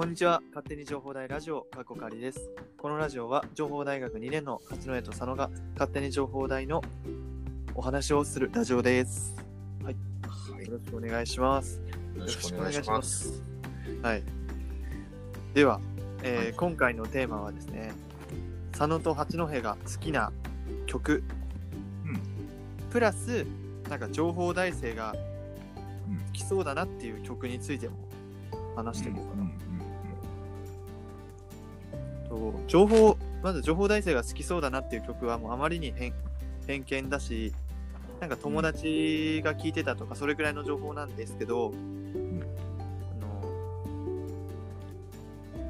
こんにちは。勝手に情報大ラジオ、かっこかりです。このラジオは、情報大学2年の八戸と佐野が勝手に情報大のお話をするラジオです。はい。よろしくお願いします。よろしくお願いします。はい。では、えー今回のテーマはですね、佐野と八戸が好きな曲、うんプラス、なんか情報大生がうん好きそうだなっていう曲についても話していこうかな。と情報まず情報大生が好きそうだなっていう曲はもうあまりに偏偏見だしなんか友達が聞いてたとかそれくらいの情報なんですけど、あの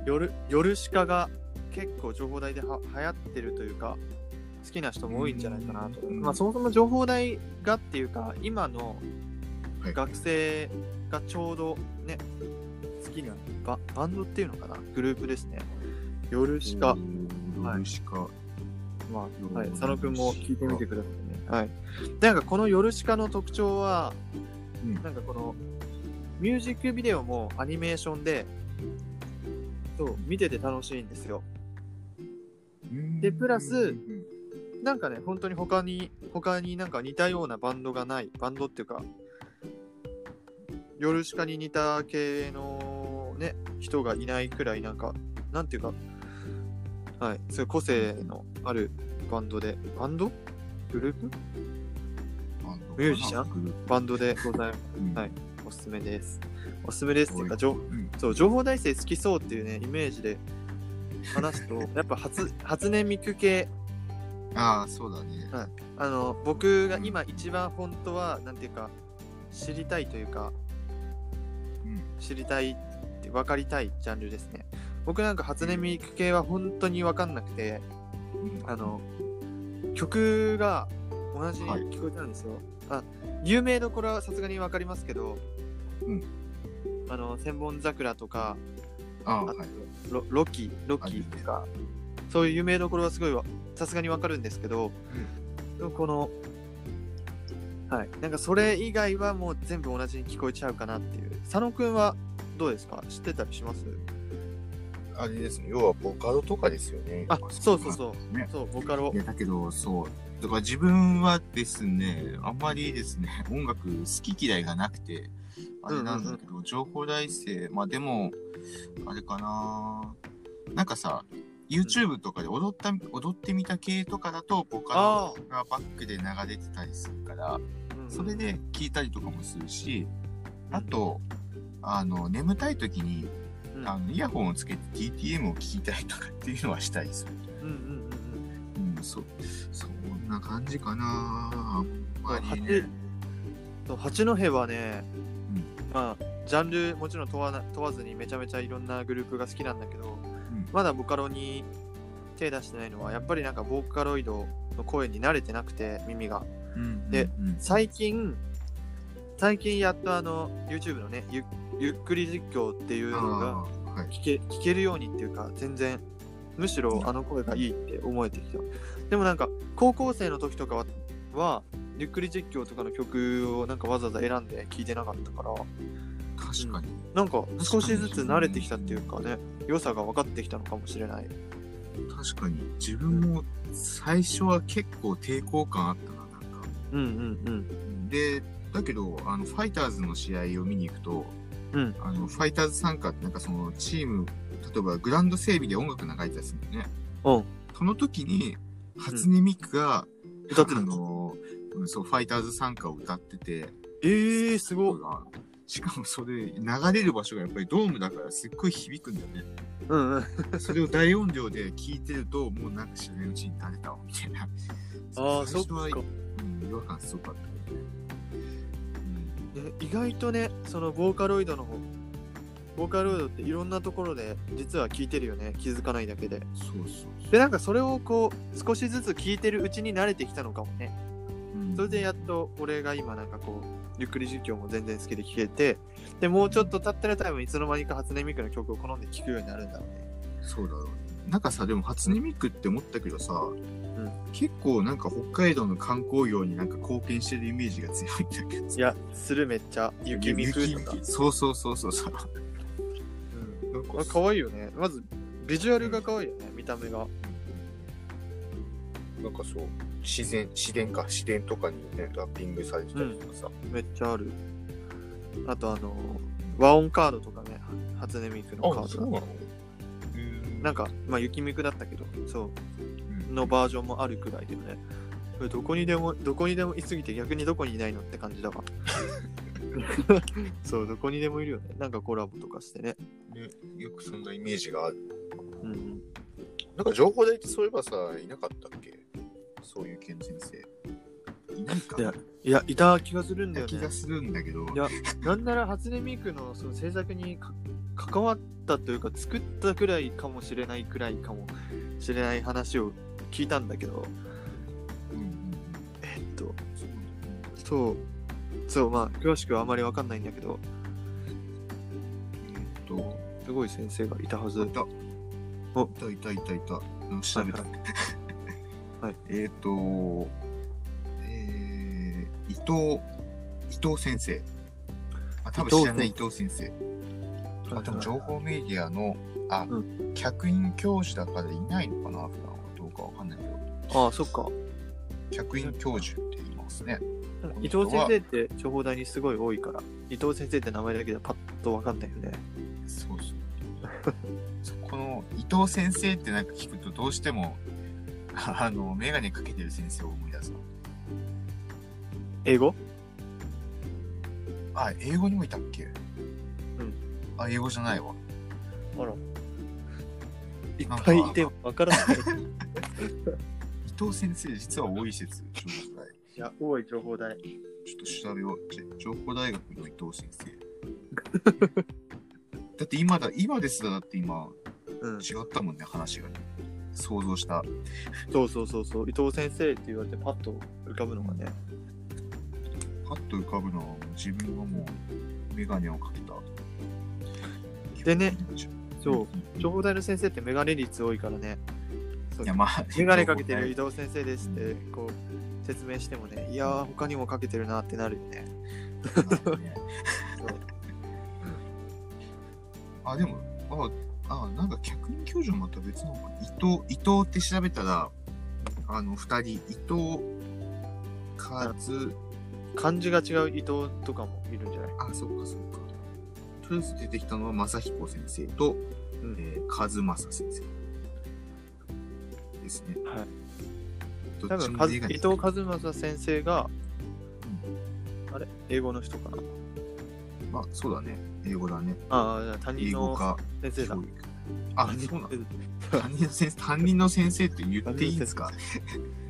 夜夜鹿が結構情報大では流行ってるというか好きな人も多いんじゃないかなと、うん。まあ、そもそも情報大がっていうか今のはい。学生がちょうどね好きなババンドっていうのかな？グループですね夜しか、夜しか。まあ、夜はい、佐野くんも聞いてみてくださいね。はい。なんかこの夜しかの特徴は、うん。なんかこのミュージックビデオもアニメーションで、そう、見てて楽しいんですよ。でプラスうん。なんかね、本当に他に、他になんか似たようなバンドがない、バンドっていうか、夜しかに似た系のね、人がいないくらいなんか、なんていうか、はい、そういう個性のあるバンドで、バンド？グループ？ミュージシャン？バンドでございます。うん。はい。おすすめです。おすすめですっていうか、情うん。そう情報大生好きそうっていうね、イメージで話すと、やっぱ初初音ミク系、ああ、そうだね。あの僕が今一番本当はなんていうか知りたいというかうん。知りたいって分かりたいジャンルですね僕なんか初音ミク系は本当に分かんなくてあの曲が同じにはい。聞こえたんですよ、あ有名どころはさすがに分かりますけど、うん。あの千本桜とかあとはい。ロロキロキとかそういう有名どころはすごいわさすがに分かるんですけど、でもこのはい。なんかそれ以外はもう全部同じに聞こえちゃうかなっていう。佐野くんはどうですか？知ってたりします？あれですね。要はボカロとかですよね。あそうそうそうね。そうボカロいや、だけど、そう。だから自分はですね、あんまりですね、音楽好き嫌いがなくて、あれなんだけど、情報大生、まあでも、あれかななんかさ、YouTube とかで踊った、踊ってみた系とかだと、ボカあロがバックで流れてたりするから、うんそれで聞いたりとかもするし、あと、あの、眠たい時に、うん。あのイヤホンをつけて TTM を聞いたりとかっていうのはしたりす。る。うんうんうん。うん、そ、そんな感じかな。あんまり八ね。八戸はね、うん。まあジャンルもちろん問わな問わずにめちゃめちゃいろんなグループが好きなんだけど、うん。まだボカロに手出してないのはやっぱりなんかボーカロイドの声に慣れてなくて耳が。うんでうんうん。最近最近やっとあの YouTube のねゆゆっくり実況っていうのが。聞け聞けるようにっていうか全然むしろあの声がいいって思えてきたでもなんか高校生の時とかははゆっくり実況とかの曲をなんかわざわざ選んで聞いてなかったから確かに。なんか少しずつ慣れてきたっていうかね良さが分かってきたのかもしれない確かに。自分も最初は結構抵抗感あったな、なんか。うんうんで、だけど、あの、ファイターズの試合を見に行くと、うんあの、ファイターズ参加ってなんかそのチーム、例えばグラウンド整備で音楽流れてたりするんだよね。うんその時に、初音ミクが、歌ってたあの、うんそう、ファイターズ参加を歌ってて、えー、すごいしかもそれ、流れる場所がやっぱりドームだからすっごい響くんだよね。うんうんそれを大音量で聞いてると、もうなんか知らないうちに慣れたわ、みたいな。ああそっ最初はかうん、違和感すごかったね。ね意外とねそのボーカロイドの方ボーカロイドっていろんなところで実は聴いてるよね気づかないだけで。うん、そうそう。でなんかそれをこう少しずつ聴いてるうちに慣れてきたのかもね。うん。それでやっと俺が今なんかこうゆっくり実況も全然好きで聴けてでもうちょっと経ったら多分いつの間にか初音ミクの曲を好んで聴くようになるんだろうね。そうだろうね。なんかさ、でも初音ミクって思ったけどさ、ん結構なんか北海道の観光業になんか貢献してるイメージが強いんだけどさいやするめっちゃ雪ミクとか雪そうそうそうそうそう。うんなんかあ可愛いよね。まず、ビジュアルが可愛いよね、見た目が。なんかそう、自然、自然か、自然とかにね、ラッピングされてたりとかさ。めっちゃある。あと、あの、和音カードとかね、初音ミクのカードが。あそうなの？うんなんか、まあ、雪ミクだったけど、そう、うんのバージョンもあるくらいだよね。どこにでも、どこにでもいすぎて逆にどこにいないのって感じだわ。そう、どこにでもいるよね。なんかコラボとかしてね。ね、よくそんなイメージがある。うん。なんか情報大ってそういえばさ、いなかったっけ？そういう県先生。いないかいやいや、いた気がするんだよね気が。するんだけど、いやなんなら初音ミクのその制作にか関わったというか、作ったくらいかもしれないくらいかもしれない話を聞いたんだけど、うんえっと、そう、そう、まあ、詳しくはあまりわかんないんだけど、えっと、すごい先生がいたはずい。た。おいたいたいたいた。うん調べた。はいはい えっと、えー、伊藤、伊藤先生。あ、多分知らない伊藤先生。あ、でも情報メディアの、あ、う客員教授だからいないのかな、普段は。どうかわかんないけど。ああ、そっか。客員教授って言いますね。伊藤先生って情報台にすごい多いから、伊藤先生って名前だけでパッとわかんないよね。そうそう。そこの伊藤先生ってなんか聞くとどうしても、あの、メガネかけてる先生を思い出すの。英語？あ、英語にもいたっけ？うん。あ、英語じゃないわ。あら。いっぱいいてわからない。伊藤先生、実は多い説、情報大。いや、多い情報台。ちょっと調べよう。情報大学の伊藤先生。だって今だ、今ですらだって今、うん。違ったもんね、話がね。想像した。そうそうそうそう。伊藤先生って言われてパッと浮かぶのがね。パッと浮かぶのは、自分はもう、メガネをかけた。でね、そう。うん。情報台の先生ってメガネ率多いからね。そう。いや、まあ、メガネかけてる伊情報藤先生ですって、こう、説明してもね、いやー、他にもかけてるなってなるよね。あ、でも、あ、あなんか客員教授はまた別の伊藤、伊藤って調べたら、あの、二人、伊藤和、漢字が違う伊藤とかもいるんじゃない？あ、そうか、そうか。とりあえず出てきたのは正彦先生と、うんえー、和正先生ですね。はい。ど多分伊藤和正先生が、あれ？英語の人かな？まあ、そうだね。英語だね。ああ、じゃあ担任の先生だ。あ、そうなの担任の先生、担任の先生って言っていいんですか？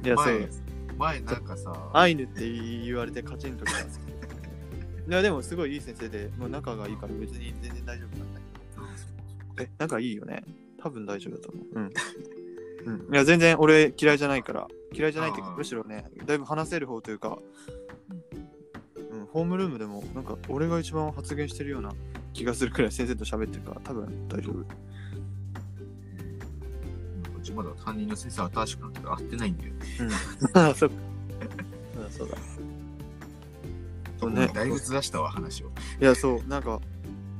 いや、そう前。、前なんかさ、アイヌって言われてカチンときたんですけど。いや、でもすごいいい先生で、もう仲がいいから別に全然大丈夫なんだけど。え、仲いいよね？多分大丈夫だと思う。うん。うん、いや、全然俺嫌いじゃないから。嫌いじゃないっていうかむしろね、だいぶ話せる方というか、うん、ホームルームでも、なんか俺が一番発言してるような気がするくらい先生と喋ってるから、多分大丈夫。うちまだ担任の先生新しくなって会ってないんだよ。うん。ああ、そっか。うんそうだ。そうねだいぶずらしたわ、話を。いや、そう、なんか、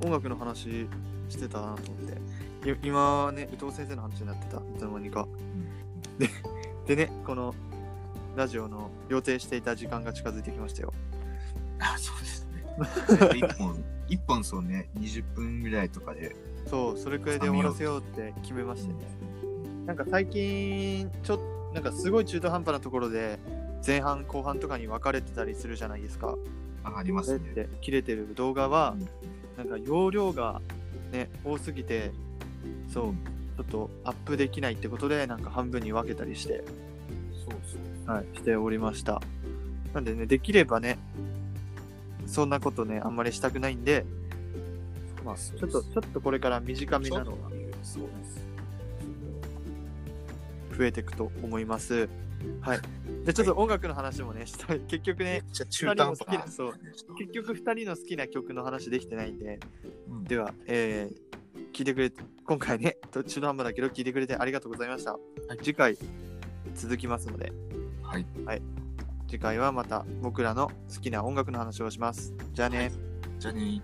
音楽の話してたなと思って。い今ね、伊藤先生の話になってた、いつの間にか。でね、このラジオの予定していた時間が近づいてきましたよ。あ、そうですね。一本、一本そうね、20分ぐらいとかで。そう、それくらいで終わらせようって決めましてね。なんか最近、ちょっと、なんかすごい中途半端なところで、前半後半とかに分かれてたりするじゃないですか。あ、ありますね。切れてる動画は、なんか容量がね、多すぎて、そう、ちょっとアップできないってことで、なんか半分に分けたりして、そうそう。はい、しておりました。なんでね、できればね、そんなことね、あんまりしたくないんで、まあ、ちょっと、ちょっとこれから短めなのがそうです。増えていくと思います。はい。で、ちょっと音楽の話もね、したい。結局めね中途好きなそう結局2人の好きな曲の話できてないんで、うんでは、えー、聞いてくれて、今回ね、途中途半端だけど聞いてくれてありがとうございました。次回、続きますので、はい。次回はまた僕らの好きな音楽の話をします。じゃあね。じゃあね